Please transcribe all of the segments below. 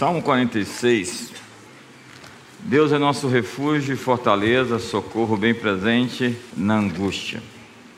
Salmo 46. Deus é nosso refúgio e fortaleza, socorro bem presente na angústia.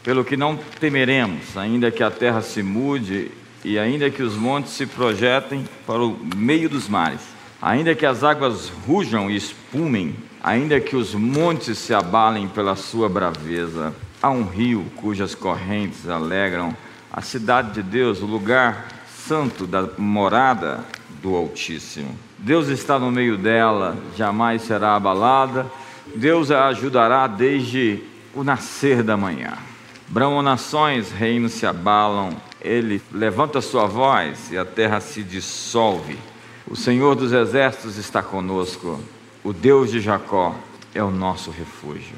Pelo que não temeremos, ainda que a terra se mude e ainda que os montes se projetem para o meio dos mares, ainda que as águas rujam e espumem, ainda que os montes se abalem pela sua braveza. Há um rio cujas correntes alegram a cidade de Deus, o lugar santo da morada do Altíssimo. Deus está no meio dela, jamais será abalada. Deus a ajudará desde o nascer da manhã. Bramam nações, reinos se abalam. Ele levanta sua voz e a terra se dissolve. O Senhor dos exércitos está conosco. O Deus de Jacó é o nosso refúgio.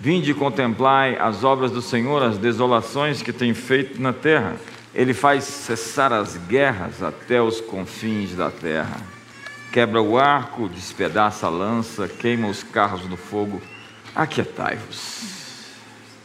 Vinde e contemplai as obras do Senhor, as desolações que tem feito na terra. Ele faz cessar as guerras até os confins da terra. Quebra o arco, despedaça a lança, queima os carros no fogo. Aquietai-vos.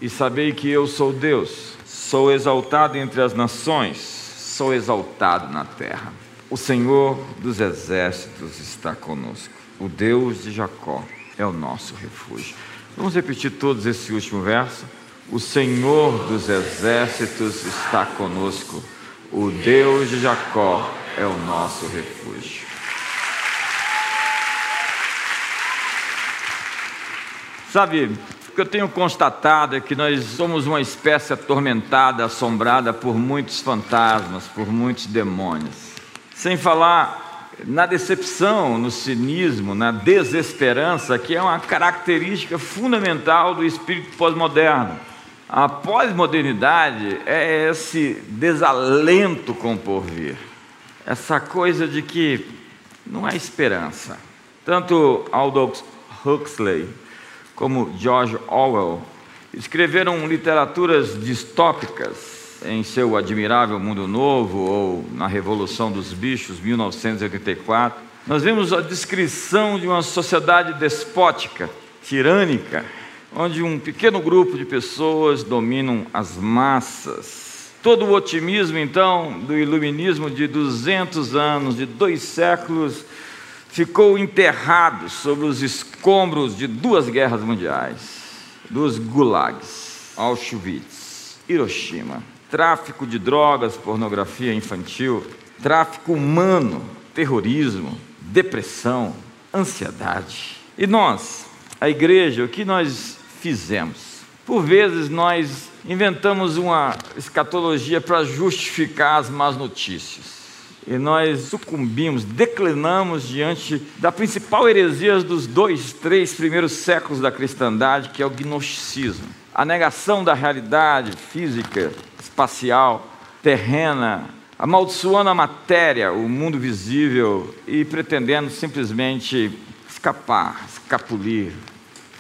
E sabei que eu sou Deus. Sou exaltado entre as nações, sou exaltado na terra. O Senhor dos exércitos está conosco. O Deus de Jacó é o nosso refúgio. Vamos repetir todos esse último verso. O Senhor dos exércitos está conosco. O Deus de Jacó é o nosso refúgio. Sabe, o que eu tenho constatado é que nós somos uma espécie atormentada, assombrada por muitos fantasmas, por muitos demônios. Sem falar na decepção, no cinismo, na desesperança, que é uma característica fundamental do espírito pós-moderno. A pós-modernidade é esse desalento com o porvir, essa coisa de que não há esperança. Tanto Aldous Huxley como George Orwell escreveram literaturas distópicas em seu admirável Mundo Novo ou na Revolução dos Bichos, 1984. Nós vemos a descrição de uma sociedade despótica, tirânica, onde um pequeno grupo de pessoas dominam as massas. Todo o otimismo, então, do iluminismo de 200 anos, de dois séculos, ficou enterrado sobre os escombros de duas guerras mundiais, dos gulags, Auschwitz, Hiroshima. Tráfico de drogas, pornografia infantil, tráfico humano, terrorismo, depressão, ansiedade. E nós, a igreja, o que nós fizemos. Por vezes nós inventamos uma escatologia para justificar as más notícias. E nós sucumbimos, declinamos diante da principal heresia dos dois, três primeiros séculos da cristandade, que é o gnosticismo. A negação da realidade física, espacial, terrena, amaldiçoando a matéria, o mundo visível e pretendendo simplesmente escapar, escapulir,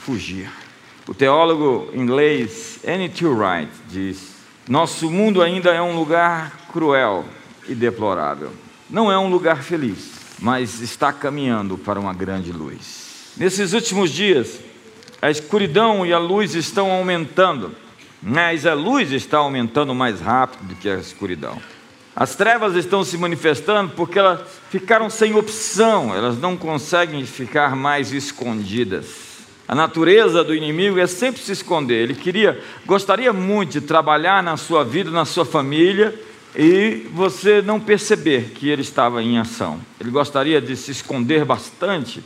fugir. O teólogo inglês N.T. Wright diz: Nosso mundo ainda é um lugar cruel e deplorável. Não é um lugar feliz, mas está caminhando para uma grande luz. Nesses últimos dias, a escuridão e a luz estão aumentando, mas a luz está aumentando mais rápido do que a escuridão. As trevas estão se manifestando porque elas ficaram sem opção, elas não conseguem ficar mais escondidas. A natureza do inimigo é sempre se esconder. Ele queria, gostaria muito de trabalhar na sua vida, na sua família, e você não perceber que ele estava em ação. Ele gostaria de se esconder bastante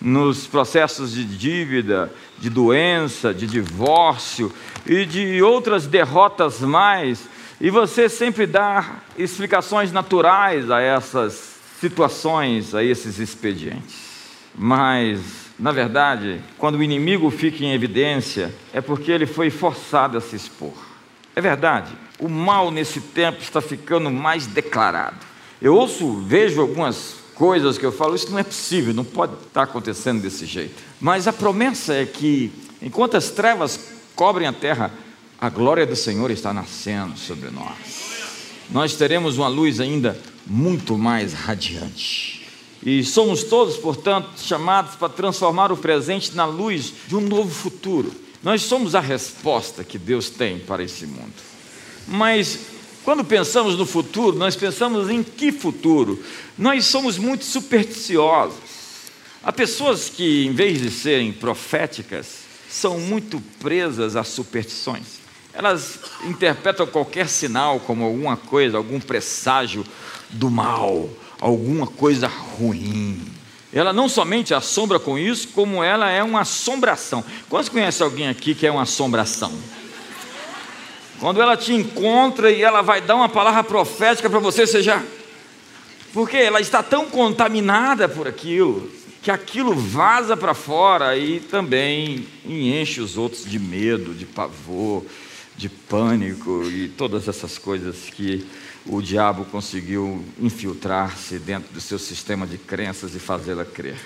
nos processos de dívida, de doença, de divórcio e de outras derrotas mais, e você sempre dá explicações naturais a essas situações, a esses expedientes. Mas na verdade, quando o inimigo fica em evidência, é porque ele foi forçado a se expor. É verdade, o mal nesse tempo está ficando mais declarado. Eu ouço, vejo algumas coisas que eu falo, isso não é possível, não pode estar acontecendo desse jeito. Mas a promessa é que, enquanto as trevas cobrem a terra, a glória do Senhor está nascendo sobre nós. Nós teremos uma luz ainda muito mais radiante. E somos todos, portanto, chamados para transformar o presente na luz de um novo futuro. Nós somos a resposta que Deus tem para esse mundo. Mas Quando pensamos no futuro, nós pensamos em que futuro? Nós somos muito supersticiosos. Há pessoas que, em vez de serem proféticas, são muito presas a superstições. Elas interpretam qualquer sinal como alguma coisa, algum presságio do mal, alguma coisa ruim. Ela não somente assombra com isso, como ela é uma assombração. Quantos conhecem alguém aqui que é uma assombração? Quando ela te encontra e ela vai dar uma palavra profética para você, você já. Porque ela está tão contaminada por aquilo, que aquilo vaza para fora e também enche os outros de medo, de pavor, de pânico e todas essas coisas que o diabo conseguiu infiltrar-se dentro do seu sistema de crenças e fazê-la crer.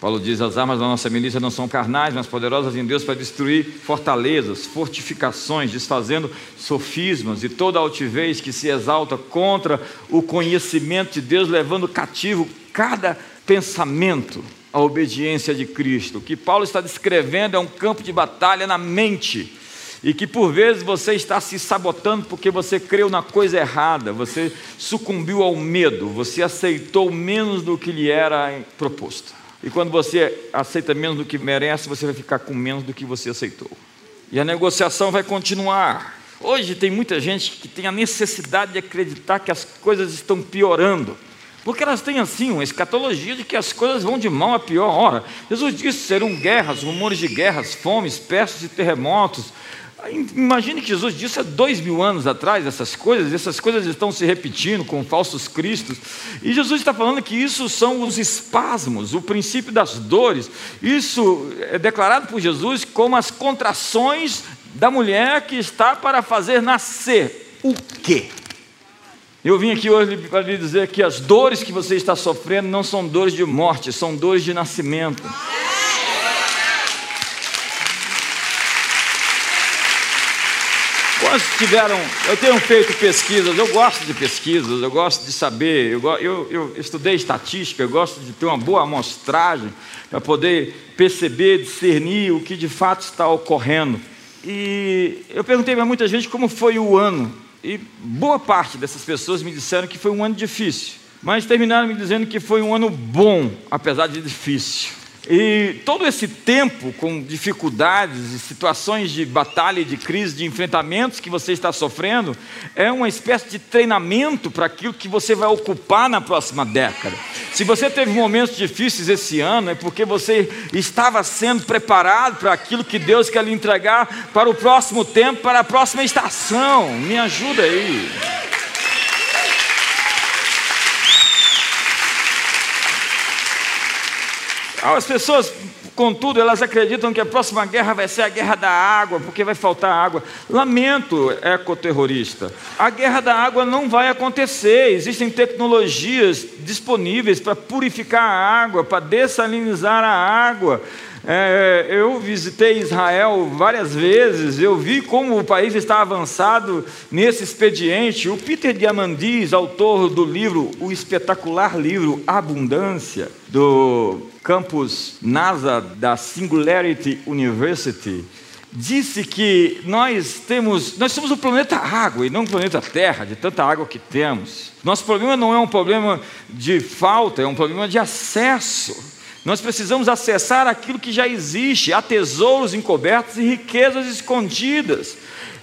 Paulo diz: as armas da nossa milícia não são carnais, mas poderosas em Deus para destruir fortalezas, fortificações, desfazendo sofismas e toda altivez que se exalta contra o conhecimento de Deus, levando cativo cada pensamento à obediência de Cristo. O que Paulo está descrevendo é um campo de batalha na mente e que por vezes você está se sabotando porque você creu na coisa errada, você sucumbiu ao medo, você aceitou menos do que lhe era proposto. E quando você aceita menos do que merece, você vai ficar com menos do que você aceitou. E a negociação vai continuar. Hoje tem muita gente que tem a necessidade de acreditar que as coisas estão piorando. Porque elas têm assim uma escatologia de que as coisas vão de mal a pior. Ora, Jesus disse: serão guerras, rumores de guerras, fomes, pestes e terremotos, Imagine que Jesus disse há dois mil anos atrás essas coisas, essas coisas estão se repetindo com falsos cristos, e Jesus está falando que isso são os espasmos, o princípio das dores. Isso é declarado por Jesus como as contrações da mulher que está para fazer nascer o quê? Eu vim aqui hoje para lhe dizer que as dores que você está sofrendo não são dores de morte, são dores de nascimento. Quantos tiveram. Eu tenho feito pesquisas, eu gosto de pesquisas, eu gosto de saber, eu, eu, eu estudei estatística, eu gosto de ter uma boa amostragem para poder perceber, discernir o que de fato está ocorrendo. E eu perguntei para muita gente como foi o ano, e boa parte dessas pessoas me disseram que foi um ano difícil, mas terminaram me dizendo que foi um ano bom, apesar de difícil. E todo esse tempo com dificuldades e situações de batalha, de crise, de enfrentamentos que você está sofrendo, é uma espécie de treinamento para aquilo que você vai ocupar na próxima década. Se você teve momentos difíceis esse ano, é porque você estava sendo preparado para aquilo que Deus quer lhe entregar para o próximo tempo, para a próxima estação. Me ajuda aí. As pessoas, contudo, elas acreditam que a próxima guerra vai ser a guerra da água, porque vai faltar água. Lamento, ecoterrorista. A guerra da água não vai acontecer. Existem tecnologias disponíveis para purificar a água, para dessalinizar a água. É, eu visitei Israel várias vezes, eu vi como o país está avançado nesse expediente. O Peter Diamandis, autor do livro, o espetacular livro Abundância, do campus NASA da Singularity University, disse que nós temos, nós somos o planeta água e não o planeta Terra, de tanta água que temos. Nosso problema não é um problema de falta, é um problema de acesso. Nós precisamos acessar aquilo que já existe, há tesouros encobertos e riquezas escondidas.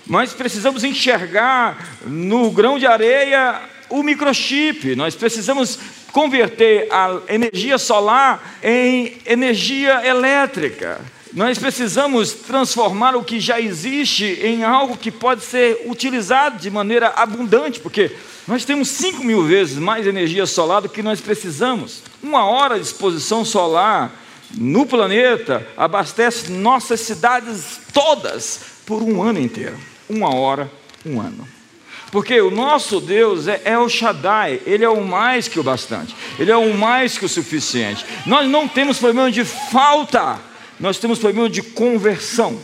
Nós precisamos enxergar no grão de areia o microchip. Nós precisamos converter a energia solar em energia elétrica. Nós precisamos transformar o que já existe em algo que pode ser utilizado de maneira abundante, porque nós temos 5 mil vezes mais energia solar do que nós precisamos. Uma hora de exposição solar no planeta abastece nossas cidades todas por um ano inteiro. Uma hora, um ano. Porque o nosso Deus é, é o Shaddai, Ele é o mais que o bastante, Ele é o mais que o suficiente. Nós não temos problema de falta, nós temos problema de conversão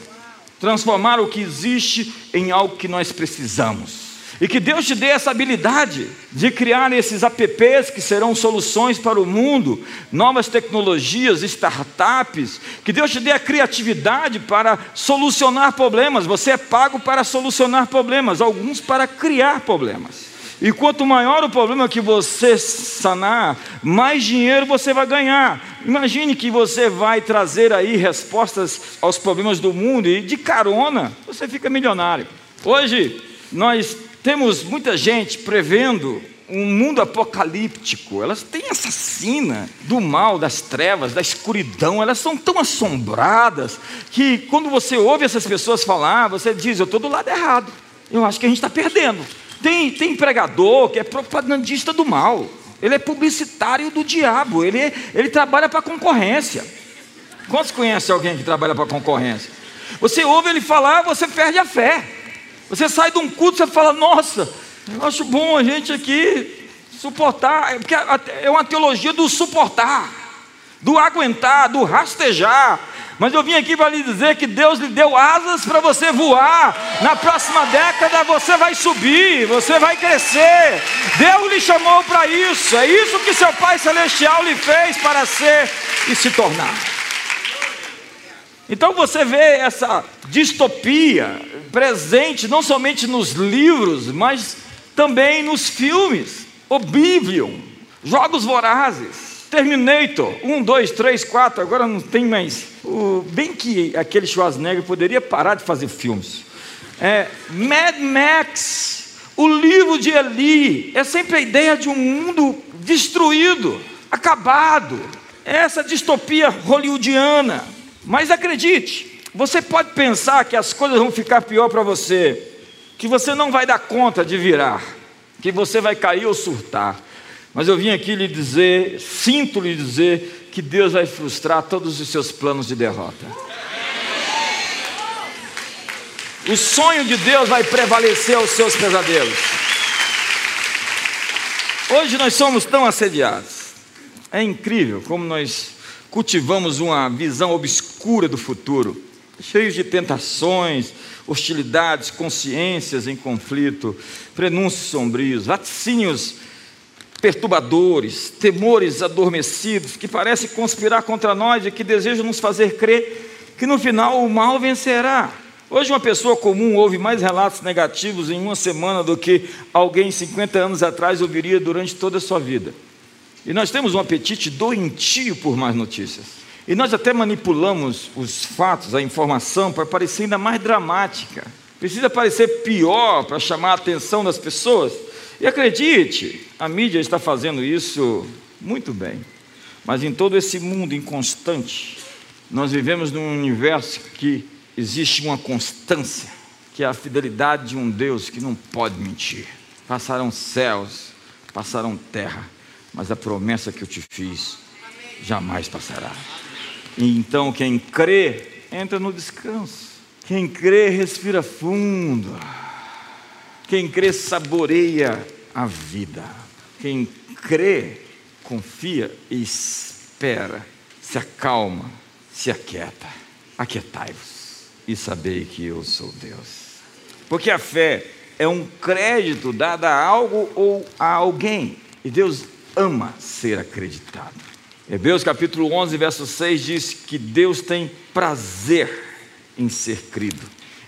transformar o que existe em algo que nós precisamos. E que Deus te dê essa habilidade de criar esses apps que serão soluções para o mundo, novas tecnologias, startups. Que Deus te dê a criatividade para solucionar problemas. Você é pago para solucionar problemas, alguns para criar problemas. E quanto maior o problema que você sanar, mais dinheiro você vai ganhar. Imagine que você vai trazer aí respostas aos problemas do mundo e de carona você fica milionário. Hoje nós temos muita gente prevendo um mundo apocalíptico. Elas têm essa sina do mal, das trevas, da escuridão. Elas são tão assombradas que quando você ouve essas pessoas falar, você diz: Eu estou do lado errado. Eu acho que a gente está perdendo. Tem, tem pregador que é propagandista do mal. Ele é publicitário do diabo. Ele, ele trabalha para concorrência. Quantos conhecem alguém que trabalha para concorrência? Você ouve ele falar, você perde a fé. Você sai de um culto, você fala, nossa, eu acho bom a gente aqui suportar, é porque é uma teologia do suportar, do aguentar, do rastejar. Mas eu vim aqui para lhe dizer que Deus lhe deu asas para você voar. Na próxima década você vai subir, você vai crescer. Deus lhe chamou para isso. É isso que seu Pai Celestial lhe fez para ser e se tornar. Então você vê essa distopia presente não somente nos livros, mas também nos filmes. Oblivion, Jogos Vorazes, Terminator, 1, 2, 3, 4, agora não tem mais. O, bem que aquele Schwarzenegger poderia parar de fazer filmes. É, Mad Max, o livro de Eli, é sempre a ideia de um mundo destruído, acabado. Essa distopia hollywoodiana. Mas acredite, você pode pensar que as coisas vão ficar pior para você, que você não vai dar conta de virar, que você vai cair ou surtar. Mas eu vim aqui lhe dizer, sinto lhe dizer, que Deus vai frustrar todos os seus planos de derrota. O sonho de Deus vai prevalecer aos seus pesadelos. Hoje nós somos tão assediados. É incrível como nós cultivamos uma visão obscura do futuro, cheios de tentações, hostilidades, consciências em conflito, prenúncios sombrios, vaticínios perturbadores, temores adormecidos que parecem conspirar contra nós e que desejam nos fazer crer que no final o mal vencerá. Hoje, uma pessoa comum ouve mais relatos negativos em uma semana do que alguém 50 anos atrás ouviria durante toda a sua vida. E nós temos um apetite doentio por mais notícias. E nós até manipulamos os fatos, a informação, para parecer ainda mais dramática. Precisa parecer pior para chamar a atenção das pessoas. E acredite, a mídia está fazendo isso muito bem. Mas em todo esse mundo inconstante, nós vivemos num universo que existe uma constância, que é a fidelidade de um Deus que não pode mentir. Passarão céus, passarão terra, mas a promessa que eu te fiz jamais passará. E então quem crê entra no descanso. Quem crê respira fundo. Quem crê saboreia a vida. Quem crê confia e espera, se acalma, se aquieta. Aquietai-vos e sabei que eu sou Deus. Porque a fé é um crédito dado a algo ou a alguém. E Deus ama ser acreditado. Hebreus capítulo 11, verso 6 diz que Deus tem prazer em ser crido.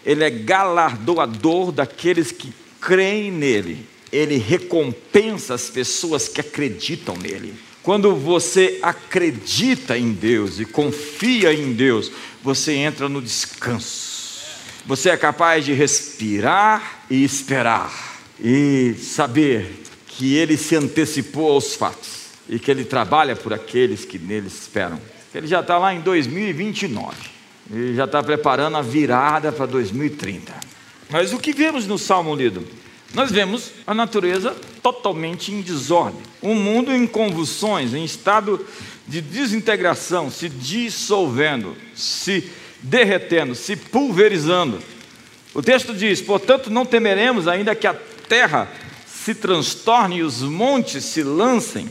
Ele é galardoador daqueles que creem nele, ele recompensa as pessoas que acreditam nele. Quando você acredita em Deus e confia em Deus, você entra no descanso. Você é capaz de respirar e esperar e saber que ele se antecipou aos fatos e que ele trabalha por aqueles que nele esperam. Ele já está lá em 2029, ele já está preparando a virada para 2030. Mas o que vemos no Salmo lido? Nós vemos a natureza totalmente em desordem, um mundo em convulsões, em estado de desintegração, se dissolvendo, se derretendo, se pulverizando. O texto diz: portanto, não temeremos, ainda que a terra se transtorne e os montes se lancem,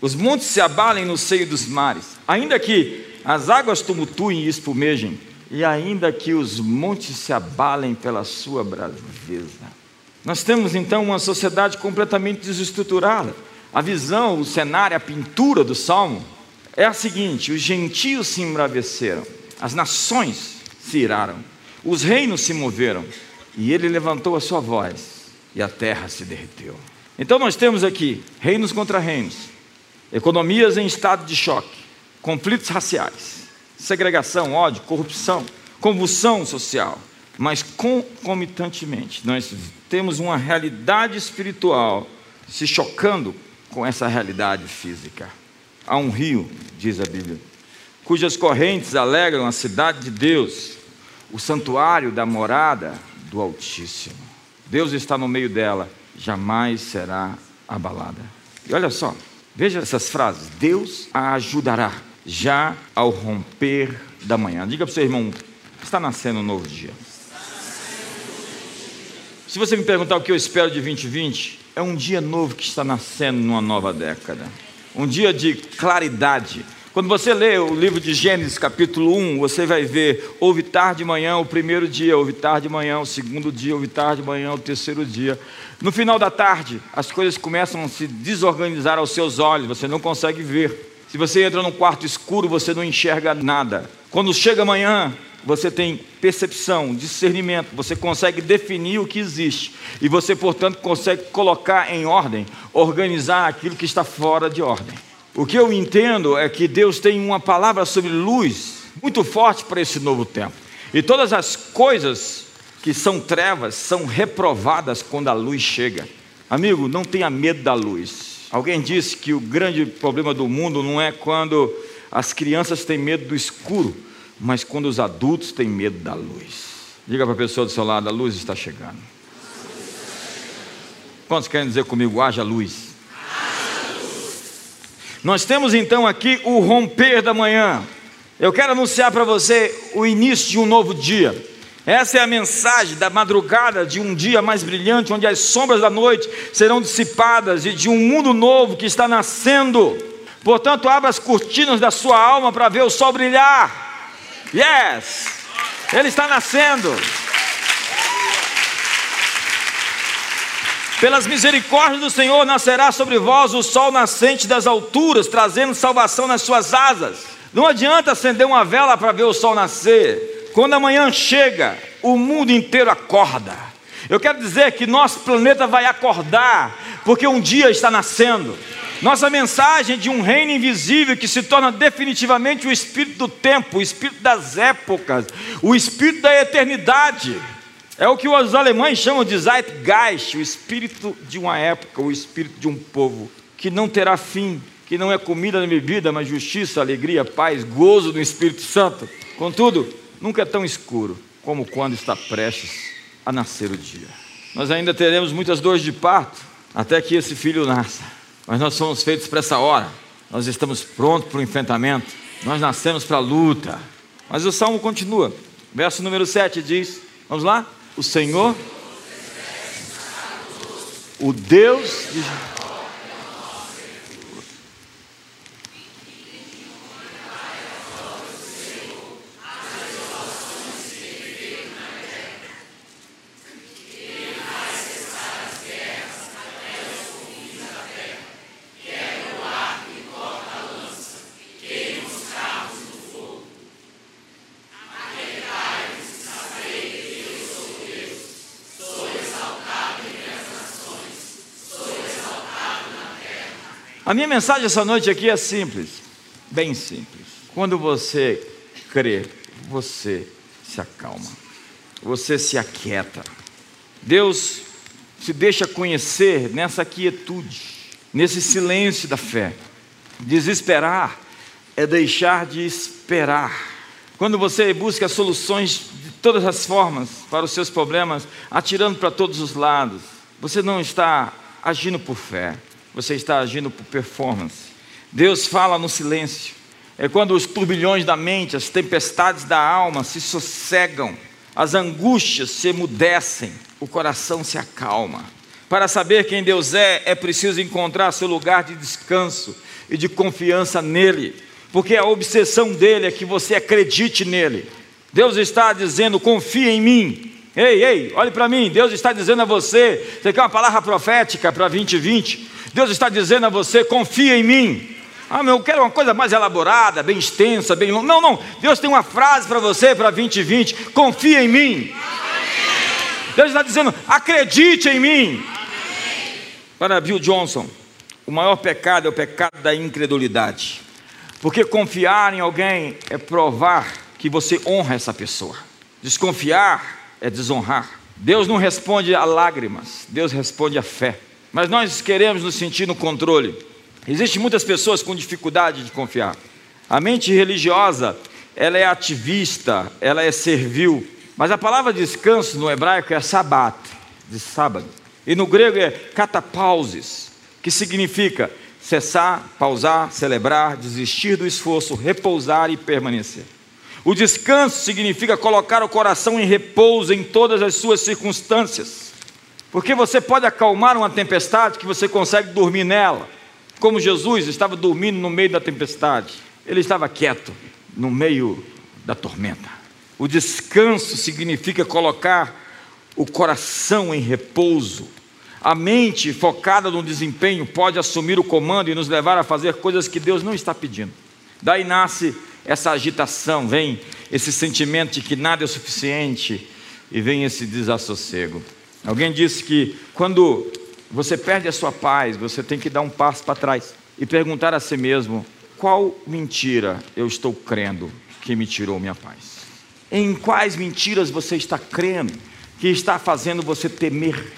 os montes se abalem no seio dos mares, ainda que as águas tumultuem e espumejem, e ainda que os montes se abalem pela sua braveza. Nós temos então uma sociedade completamente desestruturada. A visão, o cenário, a pintura do salmo é a seguinte: os gentios se embraveceram, as nações se iraram, os reinos se moveram, e ele levantou a sua voz, e a terra se derreteu. Então nós temos aqui reinos contra reinos, economias em estado de choque, conflitos raciais, segregação, ódio, corrupção, convulsão social, mas concomitantemente nós temos uma realidade espiritual se chocando com essa realidade física. Há um rio, diz a Bíblia, cujas correntes alegram a cidade de Deus, o santuário da morada do Altíssimo. Deus está no meio dela, jamais será abalada. E olha só, veja essas frases: Deus a ajudará já ao romper da manhã. Diga para o seu irmão: está nascendo um novo dia. Se você me perguntar o que eu espero de 2020, é um dia novo que está nascendo numa nova década. Um dia de claridade. Quando você lê o livro de Gênesis, capítulo 1, você vai ver: houve tarde de manhã, o primeiro dia, houve tarde de manhã, o segundo dia, houve tarde de manhã, o terceiro dia. No final da tarde, as coisas começam a se desorganizar aos seus olhos, você não consegue ver. Se você entra num quarto escuro, você não enxerga nada. Quando chega amanhã, você tem percepção, discernimento, você consegue definir o que existe e você, portanto, consegue colocar em ordem, organizar aquilo que está fora de ordem. O que eu entendo é que Deus tem uma palavra sobre luz muito forte para esse novo tempo. E todas as coisas que são trevas são reprovadas quando a luz chega. Amigo, não tenha medo da luz. Alguém disse que o grande problema do mundo não é quando as crianças têm medo do escuro, mas quando os adultos têm medo da luz. Diga para a pessoa do seu lado: a luz está chegando. Quantos querem dizer comigo, haja luz? Nós temos então aqui o romper da manhã. Eu quero anunciar para você o início de um novo dia. Essa é a mensagem da madrugada de um dia mais brilhante, onde as sombras da noite serão dissipadas e de um mundo novo que está nascendo. Portanto, abra as cortinas da sua alma para ver o sol brilhar. Yes! Ele está nascendo. Pelas misericórdias do Senhor nascerá sobre vós o sol nascente das alturas, trazendo salvação nas suas asas. Não adianta acender uma vela para ver o sol nascer. Quando a manhã chega, o mundo inteiro acorda. Eu quero dizer que nosso planeta vai acordar, porque um dia está nascendo. Nossa mensagem de um reino invisível que se torna definitivamente o espírito do tempo, o espírito das épocas, o espírito da eternidade. É o que os alemães chamam de Zeitgeist, o espírito de uma época, o espírito de um povo que não terá fim, que não é comida nem bebida, mas justiça, alegria, paz, gozo do Espírito Santo. Contudo, nunca é tão escuro como quando está prestes a nascer o dia. Nós ainda teremos muitas dores de parto até que esse filho nasça. Mas nós somos feitos para essa hora. Nós estamos prontos para o enfrentamento. Nós nascemos para a luta. Mas o salmo continua. Verso número 7 diz: Vamos lá? O Senhor, o Deus de A minha mensagem essa noite aqui é simples, bem simples. Quando você crê, você se acalma, você se aquieta. Deus se deixa conhecer nessa quietude, nesse silêncio da fé. Desesperar é deixar de esperar. Quando você busca soluções de todas as formas para os seus problemas, atirando para todos os lados, você não está agindo por fé, você está agindo por performance. Deus fala no silêncio. É quando os turbilhões da mente, as tempestades da alma se sossegam, as angústias se emudecem, o coração se acalma. Para saber quem Deus é, é preciso encontrar seu lugar de descanso e de confiança nele, porque a obsessão dele é que você acredite nele. Deus está dizendo: confia em mim, Ei, ei, olhe para mim, Deus está dizendo a você, você quer uma palavra profética para 2020? Deus está dizendo a você, confia em mim. Ah, meu, eu quero uma coisa mais elaborada, bem extensa, bem longa. Não, não, Deus tem uma frase para você para 2020, confia em mim. Deus está dizendo, acredite em mim. Para Bill Johnson, o maior pecado é o pecado da incredulidade. Porque confiar em alguém é provar que você honra essa pessoa. Desconfiar é desonrar. Deus não responde a lágrimas, Deus responde a fé. Mas nós queremos nos sentir no controle. Existem muitas pessoas com dificuldade de confiar. A mente religiosa, ela é ativista, ela é servil. Mas a palavra descanso no hebraico é sabat, de sábado. E no grego é catapauses, que significa cessar, pausar, celebrar, desistir do esforço, repousar e permanecer. O descanso significa colocar o coração em repouso em todas as suas circunstâncias. Porque você pode acalmar uma tempestade que você consegue dormir nela. Como Jesus estava dormindo no meio da tempestade, ele estava quieto no meio da tormenta. O descanso significa colocar o coração em repouso. A mente focada no desempenho pode assumir o comando e nos levar a fazer coisas que Deus não está pedindo. Daí nasce essa agitação, vem esse sentimento de que nada é suficiente e vem esse desassossego. Alguém disse que quando você perde a sua paz, você tem que dar um passo para trás e perguntar a si mesmo: qual mentira eu estou crendo que me tirou minha paz? Em quais mentiras você está crendo que está fazendo você temer,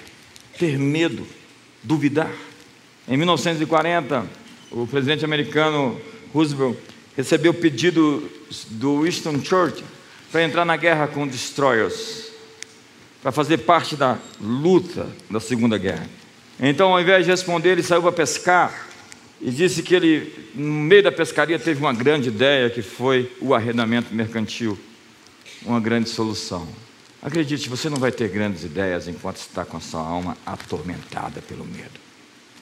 ter medo, duvidar? Em 1940, o presidente americano Roosevelt recebeu o pedido do Winston Churchill para entrar na guerra com destroyers, para fazer parte da luta da Segunda Guerra. Então, ao invés de responder, ele saiu para pescar e disse que ele, no meio da pescaria, teve uma grande ideia que foi o arrendamento mercantil, uma grande solução. Acredite, você não vai ter grandes ideias enquanto está com a sua alma atormentada pelo medo.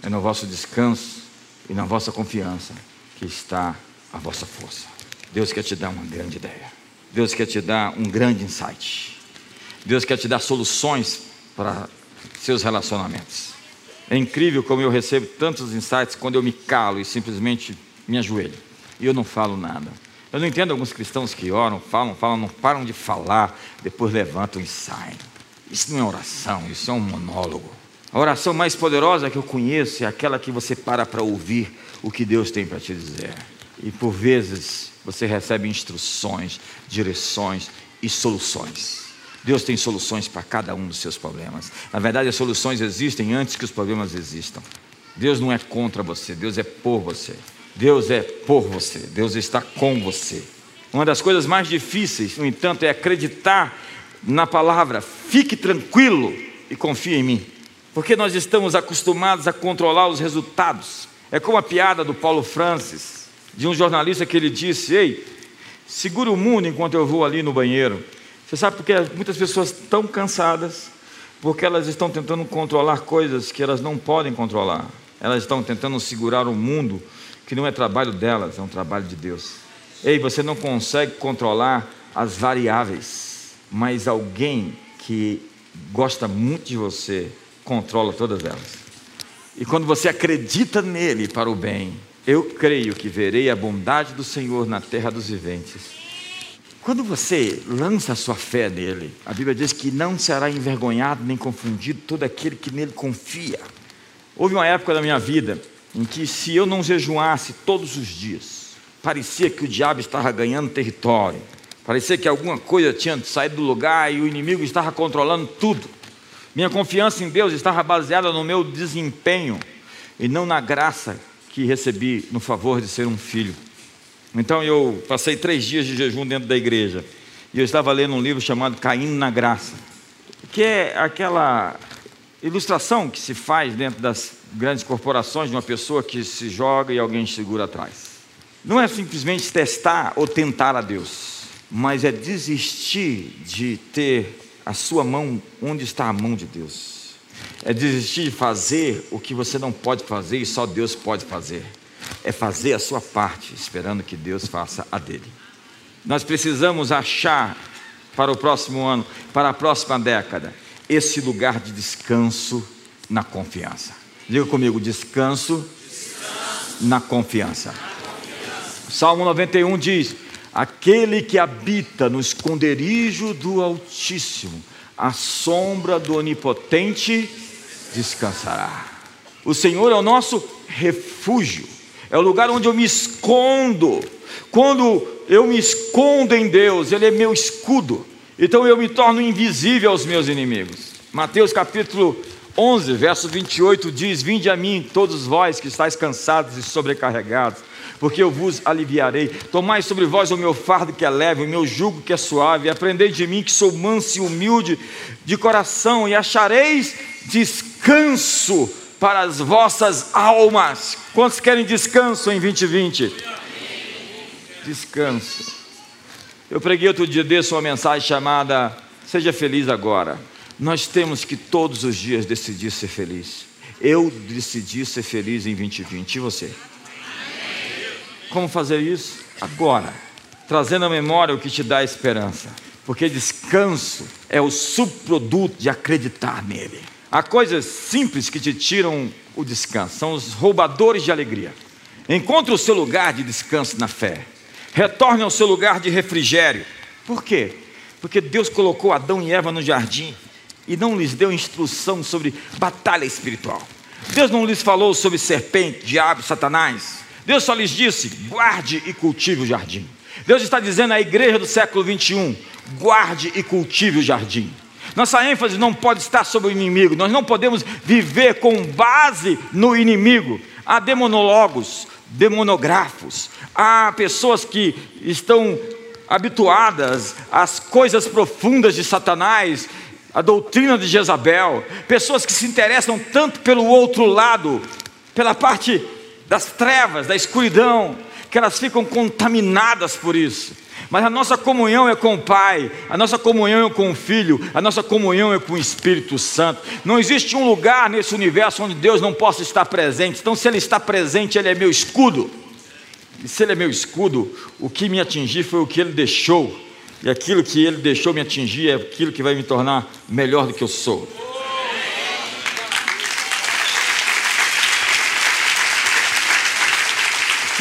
É no vosso descanso e na vossa confiança que está a vossa força. Deus quer te dar uma grande ideia. Deus quer te dar um grande insight. Deus quer te dar soluções para seus relacionamentos. É incrível como eu recebo tantos insights quando eu me calo e simplesmente me ajoelho. E eu não falo nada. Eu não entendo alguns cristãos que oram, falam, falam, não param de falar, depois levantam e saem. Isso não é oração, isso é um monólogo. A oração mais poderosa que eu conheço é aquela que você para para ouvir o que Deus tem para te dizer. E por vezes você recebe instruções, direções e soluções. Deus tem soluções para cada um dos seus problemas. Na verdade, as soluções existem antes que os problemas existam. Deus não é contra você, Deus é por você. Deus é por você, Deus está com você. Uma das coisas mais difíceis, no entanto, é acreditar na palavra, fique tranquilo e confie em mim. Porque nós estamos acostumados a controlar os resultados. É como a piada do Paulo Francis, de um jornalista que ele disse: Ei, segura o mundo enquanto eu vou ali no banheiro. Você sabe porque muitas pessoas estão cansadas, porque elas estão tentando controlar coisas que elas não podem controlar. Elas estão tentando segurar o mundo que não é trabalho delas, é um trabalho de Deus. Ei, você não consegue controlar as variáveis, mas alguém que gosta muito de você controla todas elas. E quando você acredita nele para o bem, eu creio que verei a bondade do Senhor na terra dos viventes. Quando você lança a sua fé nele, a Bíblia diz que não será envergonhado nem confundido todo aquele que nele confia. Houve uma época da minha vida em que, se eu não jejuasse todos os dias, parecia que o diabo estava ganhando território, parecia que alguma coisa tinha saído do lugar e o inimigo estava controlando tudo. Minha confiança em Deus estava baseada no meu desempenho e não na graça que recebi no favor de ser um filho. Então eu passei três dias de jejum dentro da igreja. E eu estava lendo um livro chamado Caindo na Graça, que é aquela ilustração que se faz dentro das grandes corporações de uma pessoa que se joga e alguém segura atrás. Não é simplesmente testar ou tentar a Deus, mas é desistir de ter a sua mão onde está a mão de Deus é desistir de fazer o que você não pode fazer e só Deus pode fazer. É fazer a sua parte, esperando que Deus faça a dele. Nós precisamos achar para o próximo ano, para a próxima década? Esse lugar de descanso na confiança. Diga comigo: descanso, descanso. na confiança. Salmo 91 diz: Aquele que habita no esconderijo do Altíssimo, a sombra do Onipotente descansará. O Senhor é o nosso refúgio, é o lugar onde eu me escondo. Quando eu me escondo em Deus, Ele é meu escudo, então eu me torno invisível aos meus inimigos. Mateus capítulo 11, verso 28 diz: Vinde a mim, todos vós que estáis cansados e sobrecarregados porque eu vos aliviarei. Tomai sobre vós o meu fardo que é leve, o meu jugo que é suave, aprendei de mim que sou manso e humilde de coração, e achareis descanso para as vossas almas. Quantos querem descanso em 2020? Descanso. Eu preguei outro dia desse uma mensagem chamada Seja Feliz Agora. Nós temos que todos os dias decidir ser feliz. Eu decidi ser feliz em 2020. E você? Como fazer isso? Agora, trazendo à memória o que te dá esperança, porque descanso é o subproduto de acreditar nele. Há coisas simples que te tiram o descanso, são os roubadores de alegria. Encontre o seu lugar de descanso na fé, retorne ao seu lugar de refrigério. Por quê? Porque Deus colocou Adão e Eva no jardim e não lhes deu instrução sobre batalha espiritual. Deus não lhes falou sobre serpente, diabo, satanás. Deus só lhes disse: guarde e cultive o jardim. Deus está dizendo à igreja do século 21: guarde e cultive o jardim. Nossa ênfase não pode estar sobre o inimigo, nós não podemos viver com base no inimigo. Há demonólogos, demonógrafos, há pessoas que estão habituadas às coisas profundas de Satanás, a doutrina de Jezabel, pessoas que se interessam tanto pelo outro lado, pela parte das trevas, da escuridão, que elas ficam contaminadas por isso. Mas a nossa comunhão é com o Pai, a nossa comunhão é com o Filho, a nossa comunhão é com o Espírito Santo. Não existe um lugar nesse universo onde Deus não possa estar presente. Então, se Ele está presente, Ele é meu escudo. E se Ele é meu escudo, o que me atingir foi o que Ele deixou. E aquilo que Ele deixou me atingir é aquilo que vai me tornar melhor do que eu sou.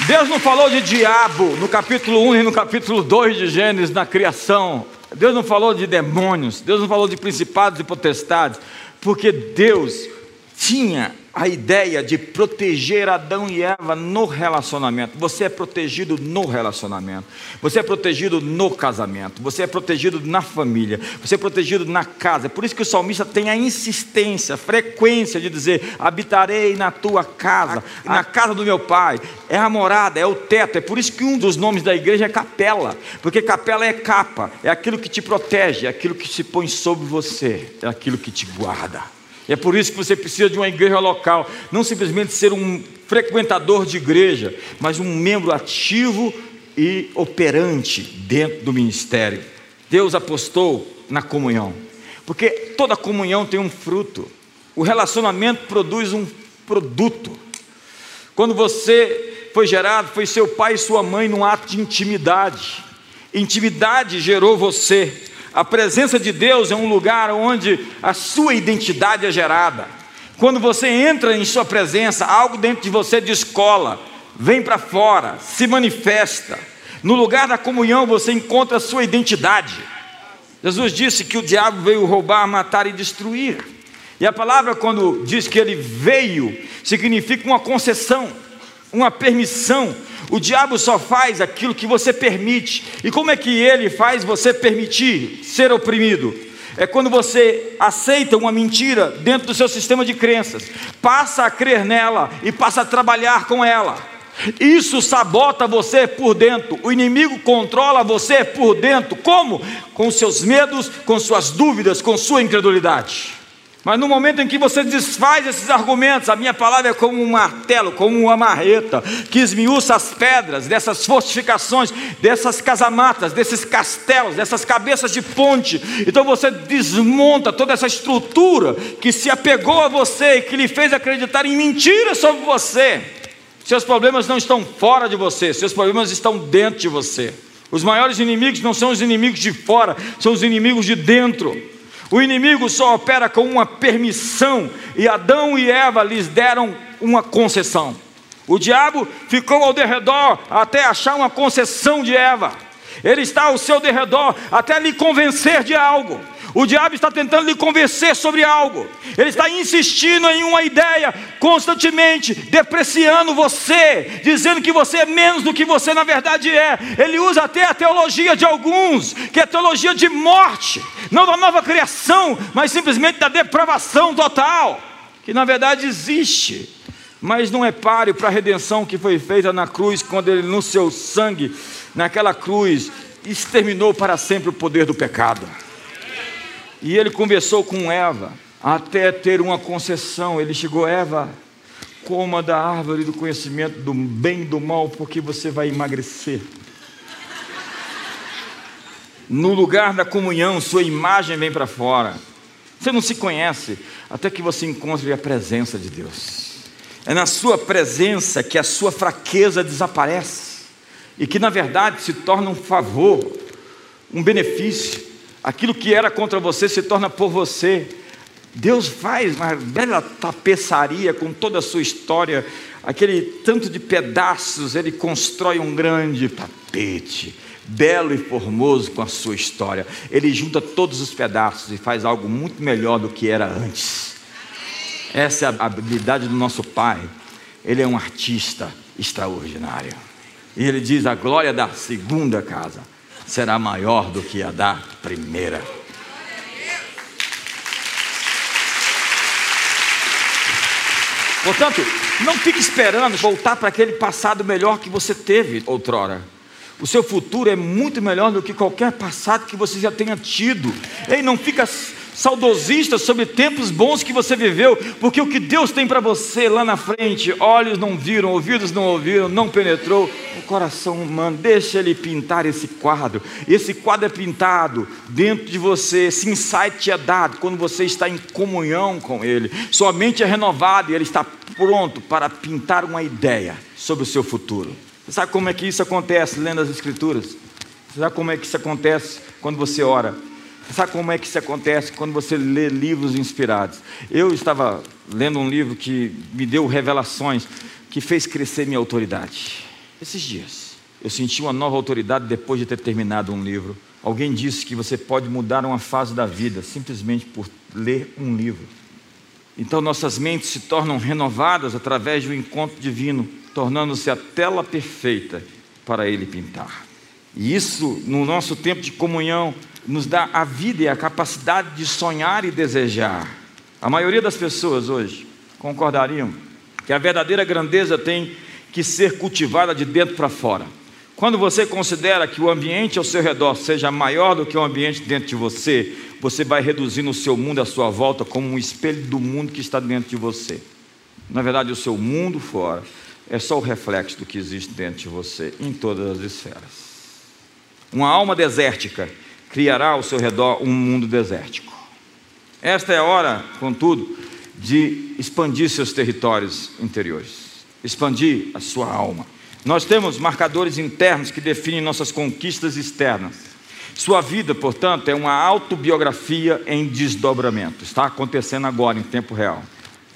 Deus não falou de diabo no capítulo 1 e no capítulo 2 de Gênesis, na criação. Deus não falou de demônios. Deus não falou de principados e potestades. Porque Deus tinha a ideia de proteger Adão e Eva no relacionamento. Você é protegido no relacionamento. Você é protegido no casamento. Você é protegido na família. Você é protegido na casa. É por isso que o salmista tem a insistência, a frequência de dizer: habitarei na tua casa, na casa do meu pai. É a morada, é o teto. É por isso que um dos nomes da igreja é capela. Porque capela é capa, é aquilo que te protege, é aquilo que se põe sobre você, é aquilo que te guarda. E é por isso que você precisa de uma igreja local, não simplesmente ser um frequentador de igreja, mas um membro ativo e operante dentro do ministério. Deus apostou na comunhão, porque toda comunhão tem um fruto. O relacionamento produz um produto. Quando você foi gerado, foi seu pai e sua mãe num ato de intimidade. Intimidade gerou você. A presença de Deus é um lugar onde a sua identidade é gerada. Quando você entra em Sua presença, algo dentro de você descola, vem para fora, se manifesta. No lugar da comunhão você encontra a sua identidade. Jesus disse que o diabo veio roubar, matar e destruir. E a palavra, quando diz que ele veio, significa uma concessão, uma permissão, o diabo só faz aquilo que você permite. E como é que ele faz você permitir ser oprimido? É quando você aceita uma mentira dentro do seu sistema de crenças, passa a crer nela e passa a trabalhar com ela. Isso sabota você por dentro. O inimigo controla você por dentro. Como? Com seus medos, com suas dúvidas, com sua incredulidade. Mas no momento em que você desfaz esses argumentos, a minha palavra é como um martelo, como uma marreta, que esmiuça as pedras dessas fortificações, dessas casamatas, desses castelos, dessas cabeças de ponte. Então você desmonta toda essa estrutura que se apegou a você e que lhe fez acreditar em mentiras sobre você. Seus problemas não estão fora de você, seus problemas estão dentro de você. Os maiores inimigos não são os inimigos de fora, são os inimigos de dentro. O inimigo só opera com uma permissão, e Adão e Eva lhes deram uma concessão. O diabo ficou ao derredor até achar uma concessão de Eva. Ele está ao seu derredor até lhe convencer de algo. O diabo está tentando lhe convencer sobre algo. Ele está insistindo em uma ideia constantemente, depreciando você, dizendo que você é menos do que você na verdade é. Ele usa até a teologia de alguns, que é a teologia de morte, não da nova criação, mas simplesmente da depravação total, que na verdade existe mas não é páreo para a redenção que foi feita na cruz, quando ele, no seu sangue, naquela cruz, exterminou para sempre o poder do pecado. E ele conversou com Eva, até ter uma concessão. Ele chegou, Eva, coma da árvore do conhecimento do bem e do mal, porque você vai emagrecer. No lugar da comunhão, sua imagem vem para fora. Você não se conhece até que você encontre a presença de Deus. É na sua presença que a sua fraqueza desaparece e que na verdade se torna um favor, um benefício. Aquilo que era contra você se torna por você. Deus faz uma bela tapeçaria com toda a sua história, aquele tanto de pedaços, ele constrói um grande tapete, belo e formoso com a sua história. Ele junta todos os pedaços e faz algo muito melhor do que era antes. Essa é a habilidade do nosso Pai. Ele é um artista extraordinário. E ele diz: a glória da segunda casa será maior do que a da primeira. Portanto, não fique esperando voltar para aquele passado melhor que você teve outrora. O seu futuro é muito melhor do que qualquer passado que você já tenha tido. Ei, não fica saudosista sobre tempos bons que você viveu, porque o que Deus tem para você lá na frente, olhos não viram, ouvidos não ouviram, não penetrou o coração humano. Deixa ele pintar esse quadro. Esse quadro é pintado dentro de você. Esse insight é dado quando você está em comunhão com ele. Sua mente é renovada e ele está pronto para pintar uma ideia sobre o seu futuro. Você sabe como é que isso acontece lendo as Escrituras? Você sabe como é que isso acontece quando você ora? Sabe como é que isso acontece quando você lê livros inspirados? Eu estava lendo um livro que me deu revelações, que fez crescer minha autoridade. Esses dias, eu senti uma nova autoridade depois de ter terminado um livro. Alguém disse que você pode mudar uma fase da vida simplesmente por ler um livro. Então nossas mentes se tornam renovadas através do encontro divino, tornando-se a tela perfeita para ele pintar. E isso, no nosso tempo de comunhão, nos dá a vida e a capacidade de sonhar e desejar. A maioria das pessoas hoje concordariam que a verdadeira grandeza tem que ser cultivada de dentro para fora. Quando você considera que o ambiente ao seu redor seja maior do que o ambiente dentro de você, você vai reduzindo o seu mundo à sua volta como um espelho do mundo que está dentro de você. Na verdade, o seu mundo fora é só o reflexo do que existe dentro de você, em todas as esferas. Uma alma desértica criará ao seu redor um mundo desértico. Esta é a hora, contudo, de expandir seus territórios interiores, expandir a sua alma. Nós temos marcadores internos que definem nossas conquistas externas. Sua vida, portanto, é uma autobiografia em desdobramento. Está acontecendo agora, em tempo real.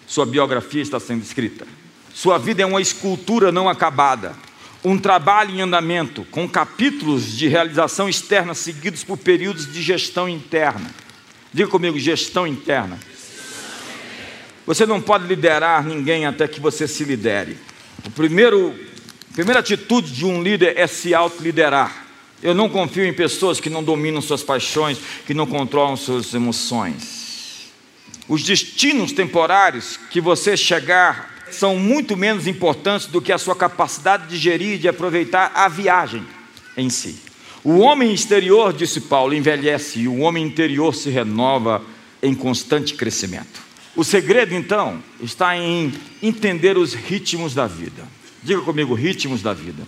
Sua biografia está sendo escrita. Sua vida é uma escultura não acabada um trabalho em andamento, com capítulos de realização externa seguidos por períodos de gestão interna. Diga comigo, gestão interna. Você não pode liderar ninguém até que você se lidere. O primeiro, a primeira atitude de um líder é se autoliderar. Eu não confio em pessoas que não dominam suas paixões, que não controlam suas emoções. Os destinos temporários que você chegar são muito menos importantes do que a sua capacidade de gerir e de aproveitar a viagem em si. O homem exterior, disse Paulo, envelhece e o homem interior se renova em constante crescimento. O segredo, então, está em entender os ritmos da vida. Diga comigo, ritmos da vida.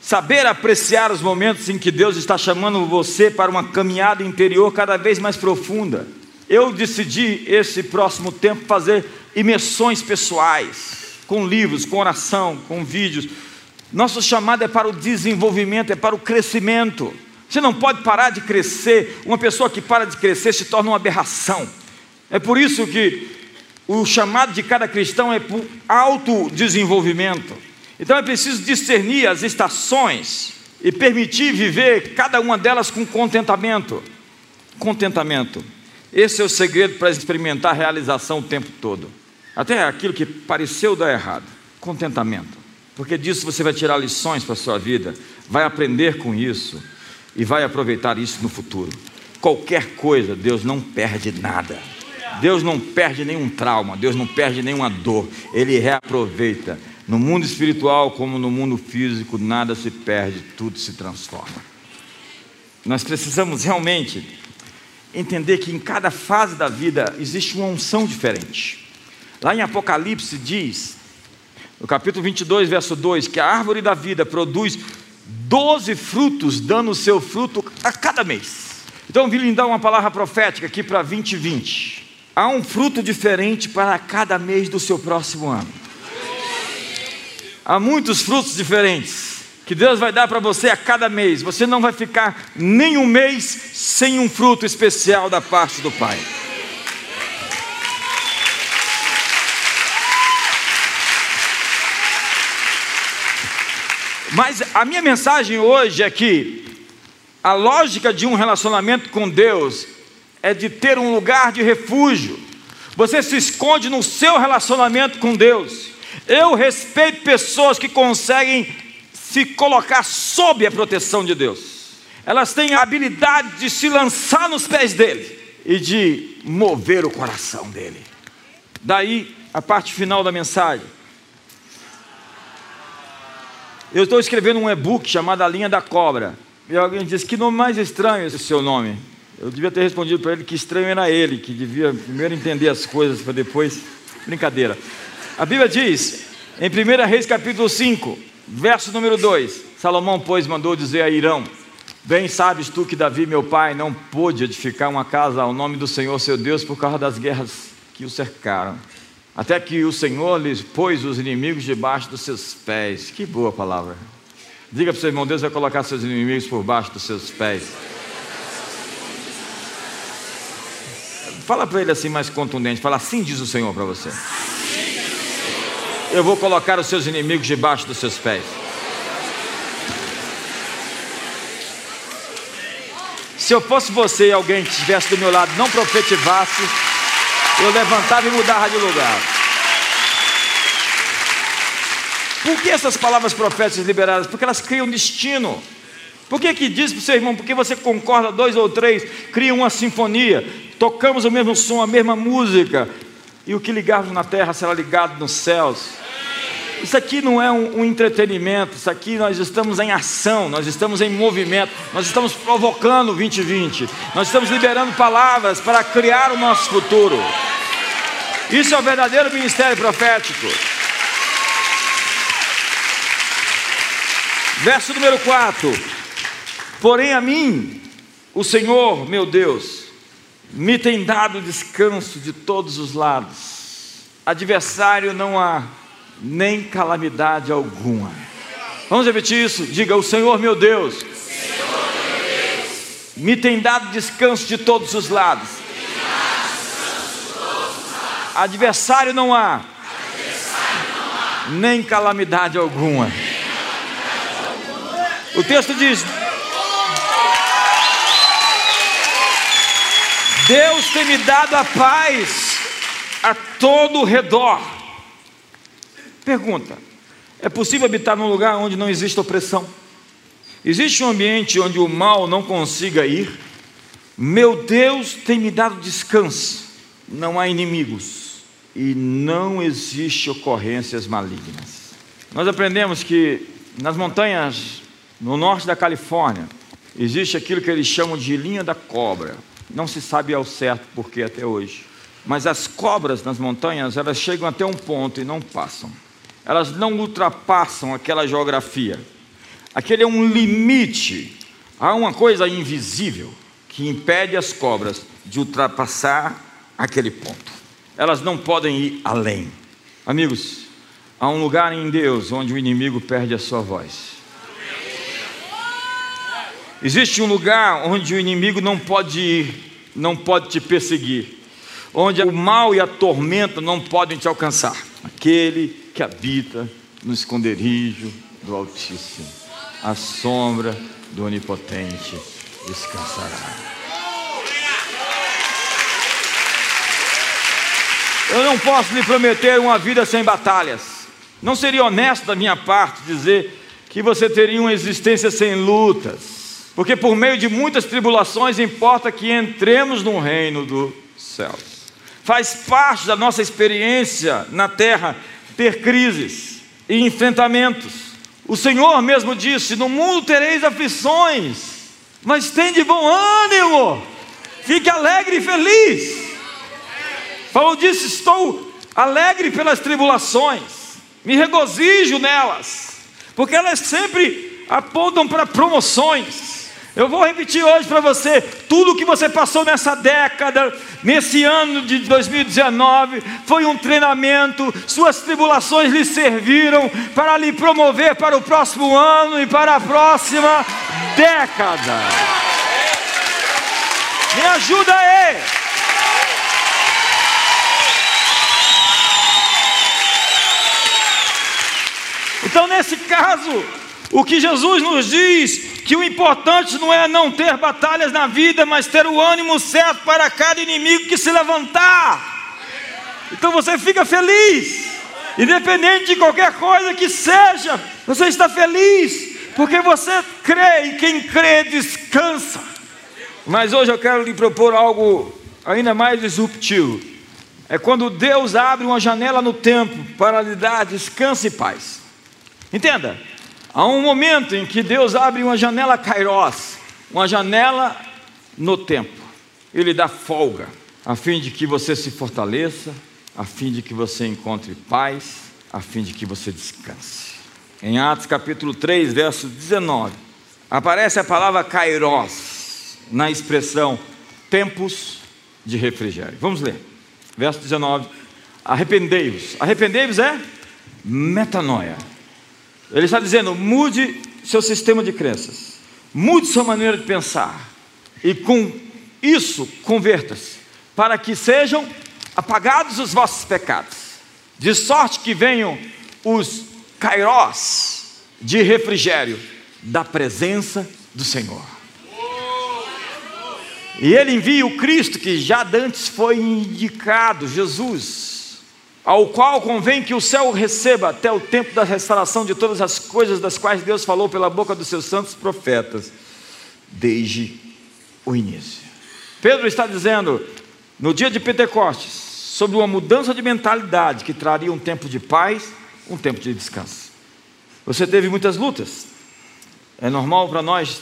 Saber apreciar os momentos em que Deus está chamando você para uma caminhada interior cada vez mais profunda. Eu decidi esse próximo tempo fazer imersões pessoais, com livros, com oração, com vídeos, Nosso chamado é para o desenvolvimento, é para o crescimento. Você não pode parar de crescer. Uma pessoa que para de crescer se torna uma aberração. É por isso que o chamado de cada cristão é para autodesenvolvimento. Então é preciso discernir as estações e permitir viver cada uma delas com contentamento. Contentamento. Esse é o segredo para experimentar a realização o tempo todo. Até aquilo que pareceu dar errado. Contentamento. Porque disso você vai tirar lições para a sua vida, vai aprender com isso e vai aproveitar isso no futuro. Qualquer coisa, Deus não perde nada. Deus não perde nenhum trauma, Deus não perde nenhuma dor, Ele reaproveita. No mundo espiritual, como no mundo físico, nada se perde, tudo se transforma. Nós precisamos realmente entender que em cada fase da vida existe uma unção diferente. Lá em Apocalipse diz, no capítulo 22, verso 2, que a árvore da vida produz doze frutos, dando o seu fruto a cada mês. Então, eu vim lhe dar uma palavra profética aqui para 2020. Há um fruto diferente para cada mês do seu próximo ano. Há muitos frutos diferentes que Deus vai dar para você a cada mês. Você não vai ficar nem um mês sem um fruto especial da parte do Pai. Mas a minha mensagem hoje é que a lógica de um relacionamento com Deus é de ter um lugar de refúgio. Você se esconde no seu relacionamento com Deus. Eu respeito pessoas que conseguem se colocar sob a proteção de Deus. Elas têm a habilidade de se lançar nos pés dele e de mover o coração dele. Daí a parte final da mensagem. Eu estou escrevendo um e-book chamado A Linha da Cobra. E alguém disse: Que nome mais estranho esse seu nome? Eu devia ter respondido para ele que estranho era ele, que devia primeiro entender as coisas para depois. Brincadeira. A Bíblia diz, em 1 Reis capítulo 5, verso número 2: Salomão, pois, mandou dizer a Irão: Bem sabes tu que Davi, meu pai, não pôde edificar uma casa ao nome do Senhor seu Deus por causa das guerras que o cercaram. Até que o Senhor lhes pôs os inimigos debaixo dos seus pés. Que boa palavra. Diga para o seu irmão: Deus vai colocar seus inimigos por baixo dos seus pés. Fala para ele assim mais contundente. Fala assim diz o Senhor para você. Eu vou colocar os seus inimigos debaixo dos seus pés. Se eu fosse você e alguém que estivesse do meu lado não profetivasse, eu levantava e mudava de lugar. Por que essas palavras proféticas liberadas? Porque elas criam destino. Por que, que diz para o seu irmão? Porque você concorda, dois ou três, cria uma sinfonia tocamos o mesmo som, a mesma música, e o que ligarmos na terra será ligado nos céus. Isso aqui não é um, um, entretenimento, isso aqui nós estamos em ação, nós estamos em movimento, nós estamos provocando o 2020, nós estamos liberando palavras para criar o nosso futuro. Isso é o verdadeiro ministério profético. Verso número 4: Porém a mim, o Senhor, meu Deus, me tem dado descanso de todos os lados. Adversário não há, nem calamidade alguma. Vamos repetir isso? Diga: O Senhor meu Deus, Senhor, meu Deus me tem dado descanso de todos os lados. Adversário não há, Adversário não há nem calamidade alguma. O texto diz: Deus tem me dado a paz a todo o redor. Pergunta: é possível habitar num lugar onde não existe opressão? Existe um ambiente onde o mal não consiga ir? Meu Deus tem me dado descanso, não há inimigos e não existe ocorrências malignas. Nós aprendemos que nas montanhas no norte da Califórnia existe aquilo que eles chamam de linha da cobra. Não se sabe ao certo por que até hoje. Mas as cobras nas montanhas, elas chegam até um ponto e não passam. Elas não ultrapassam aquela geografia. Aquele é um limite. Há uma coisa invisível que impede as cobras de ultrapassar aquele ponto. Elas não podem ir além. Amigos, Há um lugar em Deus onde o inimigo perde a sua voz. Existe um lugar onde o inimigo não pode ir, não pode te perseguir, onde o mal e a tormenta não podem te alcançar. Aquele que habita no esconderijo do Altíssimo, a sombra do Onipotente descansará. Eu não posso lhe prometer uma vida sem batalhas. Não seria honesto da minha parte dizer que você teria uma existência sem lutas, porque por meio de muitas tribulações importa que entremos no reino dos céus. Faz parte da nossa experiência na terra ter crises e enfrentamentos. O Senhor mesmo disse: No mundo tereis aflições, mas tem de bom ânimo, fique alegre e feliz. Paulo disse: Estou alegre pelas tribulações me regozijo nelas, porque elas sempre apontam para promoções. Eu vou repetir hoje para você: tudo que você passou nessa década, nesse ano de 2019, foi um treinamento. Suas tribulações lhe serviram para lhe promover para o próximo ano e para a próxima década. Me ajuda aí. Então, nesse caso, o que Jesus nos diz, que o importante não é não ter batalhas na vida, mas ter o ânimo certo para cada inimigo que se levantar. Então você fica feliz, independente de qualquer coisa que seja, você está feliz, porque você crê e quem crê descansa. Mas hoje eu quero lhe propor algo ainda mais disruptivo. É quando Deus abre uma janela no tempo para lhe dar descanso e paz. Entenda, há um momento em que Deus abre uma janela kairos, uma janela no tempo. Ele dá folga, a fim de que você se fortaleça, a fim de que você encontre paz, a fim de que você descanse. Em Atos capítulo 3, verso 19, aparece a palavra kairos na expressão tempos de refrigério. Vamos ler. Verso 19. Arrependei-vos. Arrependei-vos é metanoia ele está dizendo: mude seu sistema de crenças, mude sua maneira de pensar, e com isso converta-se, para que sejam apagados os vossos pecados, de sorte que venham os kairós de refrigério da presença do Senhor. E ele envia o Cristo que já antes foi indicado, Jesus, ao qual convém que o céu receba até o tempo da restauração de todas as coisas das quais Deus falou pela boca dos seus santos profetas, desde o início. Pedro está dizendo, no dia de Pentecostes, sobre uma mudança de mentalidade que traria um tempo de paz, um tempo de descanso. Você teve muitas lutas, é normal para nós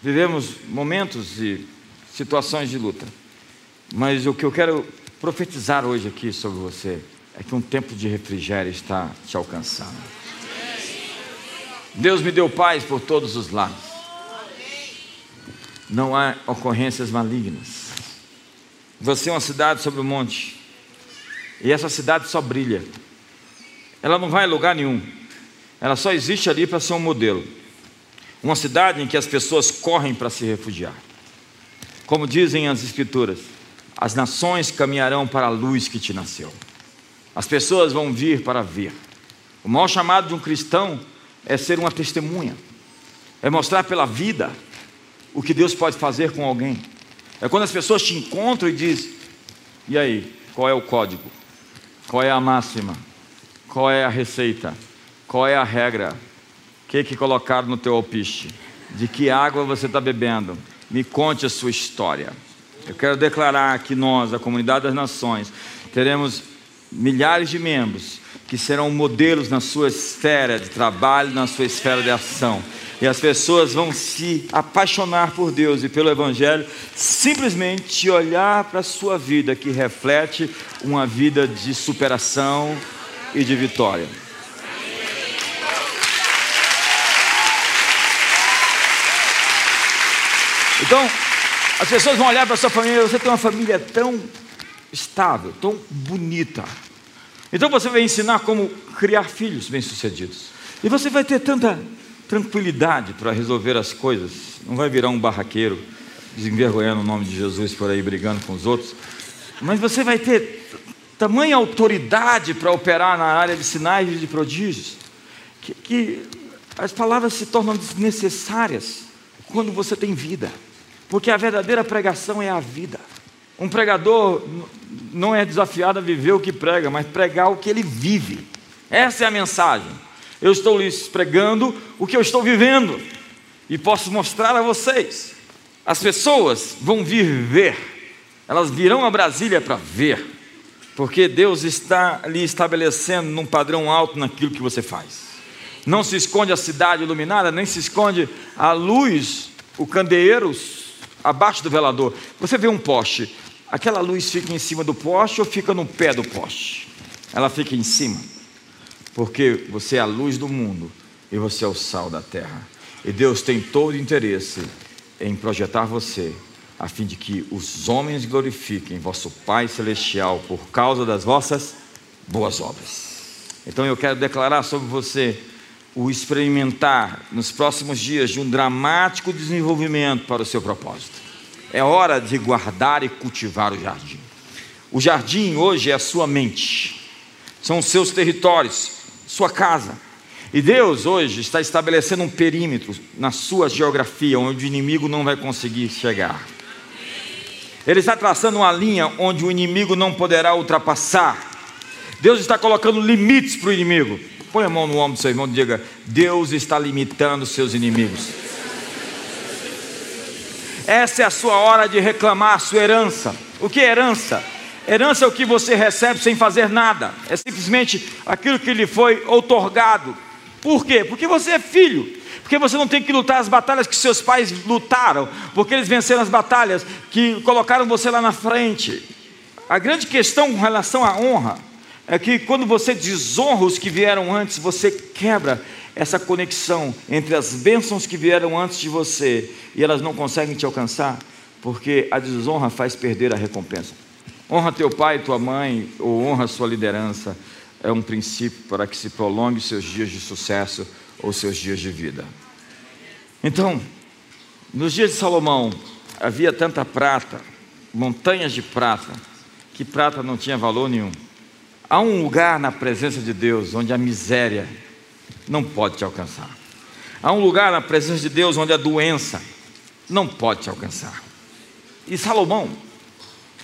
vivemos momentos e situações de luta, mas o que eu quero profetizar hoje aqui sobre você é que um tempo de refrigério está te alcançando. Deus me deu paz por todos os lados. Não há ocorrências malignas. Você é uma cidade sobre o monte. E essa cidade só brilha. Ela não vai a lugar nenhum. Ela só existe ali para ser um modelo. Uma cidade em que as pessoas correm para se refugiar. Como dizem as Escrituras, as nações caminharão para a luz que te nasceu. As pessoas vão vir para ver. O maior chamado de um cristão é ser uma testemunha, é mostrar pela vida o que Deus pode fazer com alguém. É quando as pessoas te encontram e dizem: e aí, qual é o código? Qual é a máxima? Qual é a receita? Qual é a regra? O que, que colocaram no teu alpiste? De que água você está bebendo? Me conte a sua história. Eu quero declarar que nós, a comunidade das nações, teremos milhares de membros que serão modelos na sua esfera de trabalho, na sua esfera de ação. E as pessoas vão se apaixonar por Deus e pelo Evangelho, simplesmente olhar para a sua vida, que reflete uma vida de superação e de vitória. Então, as pessoas vão olhar para a sua família, você tem uma família tão estável, tão bonita. Então você vai ensinar como criar filhos bem-sucedidos. E você vai ter tanta tranquilidade para resolver as coisas. Não vai virar um barraqueiro, desenvergonhando o nome de Jesus por aí, brigando com os outros. Mas você vai ter tamanha autoridade para operar na área de sinais e de prodígios, que, que as palavras se tornam desnecessárias quando você tem vida. Porque a verdadeira pregação é a vida. Um pregador não é desafiado a viver o que prega, mas pregar o que ele vive. Essa é a mensagem. Eu estou lhes pregando o que eu estou vivendo e posso mostrar a vocês. As pessoas vão vir ver, elas virão a Brasília para ver, porque Deus está lhe estabelecendo num padrão alto naquilo que você faz. Não se esconde a cidade iluminada, nem se esconde a luz, o candeeiro abaixo do velador. Você vê um poste, aquela luz fica em cima do poste ou fica no pé do poste? Ela fica em cima, porque você é a luz do mundo e você é o sal da terra. E Deus tem todo interesse em projetar você, a fim de que os homens glorifiquem vosso Pai Celestial por causa das vossas boas obras. Então eu quero declarar sobre você o experimentar nos próximos dias de um dramático desenvolvimento para o seu propósito. É hora de guardar e cultivar o jardim. O jardim hoje é a sua mente, são os seus territórios, sua casa. E Deus hoje está estabelecendo um perímetro na sua geografia onde o inimigo não vai conseguir chegar. Ele está traçando uma linha onde o inimigo não poderá ultrapassar. Deus está colocando limites para o inimigo. Põe a mão no ombro do seu irmão e diga: Deus está limitando seus inimigos. Essa é a sua hora de reclamar a sua herança. O que é herança? Herança é o que você recebe sem fazer nada. É simplesmente aquilo que lhe foi outorgado. Por quê? Porque você é filho. Porque você não tem que lutar as batalhas que seus pais lutaram. Porque eles venceram as batalhas que colocaram você lá na frente. A grande questão com relação à honra é que quando você desonra os que vieram antes, você quebra essa conexão entre as bênçãos que vieram antes de você e elas não conseguem te alcançar, porque a desonra faz perder a recompensa. Honra teu pai tua mãe, ou honra sua liderança, é um princípio para que se prolongue seus dias de sucesso ou seus dias de vida. Então, nos dias de Salomão, havia tanta prata, montanhas de prata, que prata não tinha valor nenhum. Há um lugar na presença de Deus onde a miséria não pode te alcançar. Há um lugar na presença de Deus onde a doença não pode te alcançar. E Salomão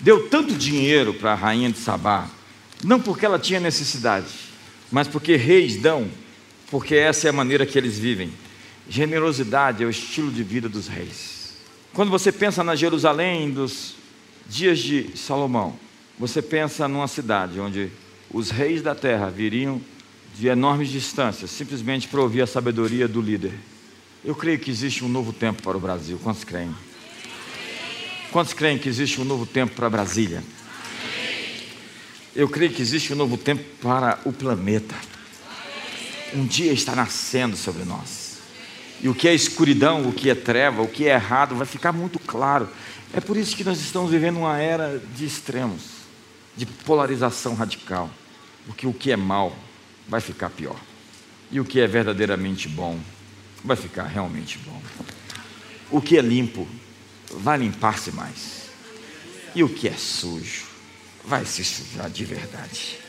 deu tanto dinheiro para a rainha de Sabá, não porque ela tinha necessidade, mas porque reis dão, porque essa é a maneira que eles vivem. Generosidade é o estilo de vida dos reis. Quando você pensa na Jerusalém dos dias de Salomão, você pensa numa cidade onde os reis da terra viriam de enormes distâncias, simplesmente para ouvir a sabedoria do líder. Eu creio que existe um novo tempo para o Brasil. Quantos creem? Quantos creem que existe um novo tempo para Brasília? Eu creio que existe um novo tempo para o planeta. Um dia está nascendo sobre nós. E o que é escuridão, o que é treva, o que é errado, vai ficar muito claro. É por isso que nós estamos vivendo uma era de extremos de polarização radical, porque o que é mal vai ficar pior, e o que é verdadeiramente bom vai ficar realmente bom. O que é limpo vai limpar-se mais, e o que é sujo vai se sujar de verdade.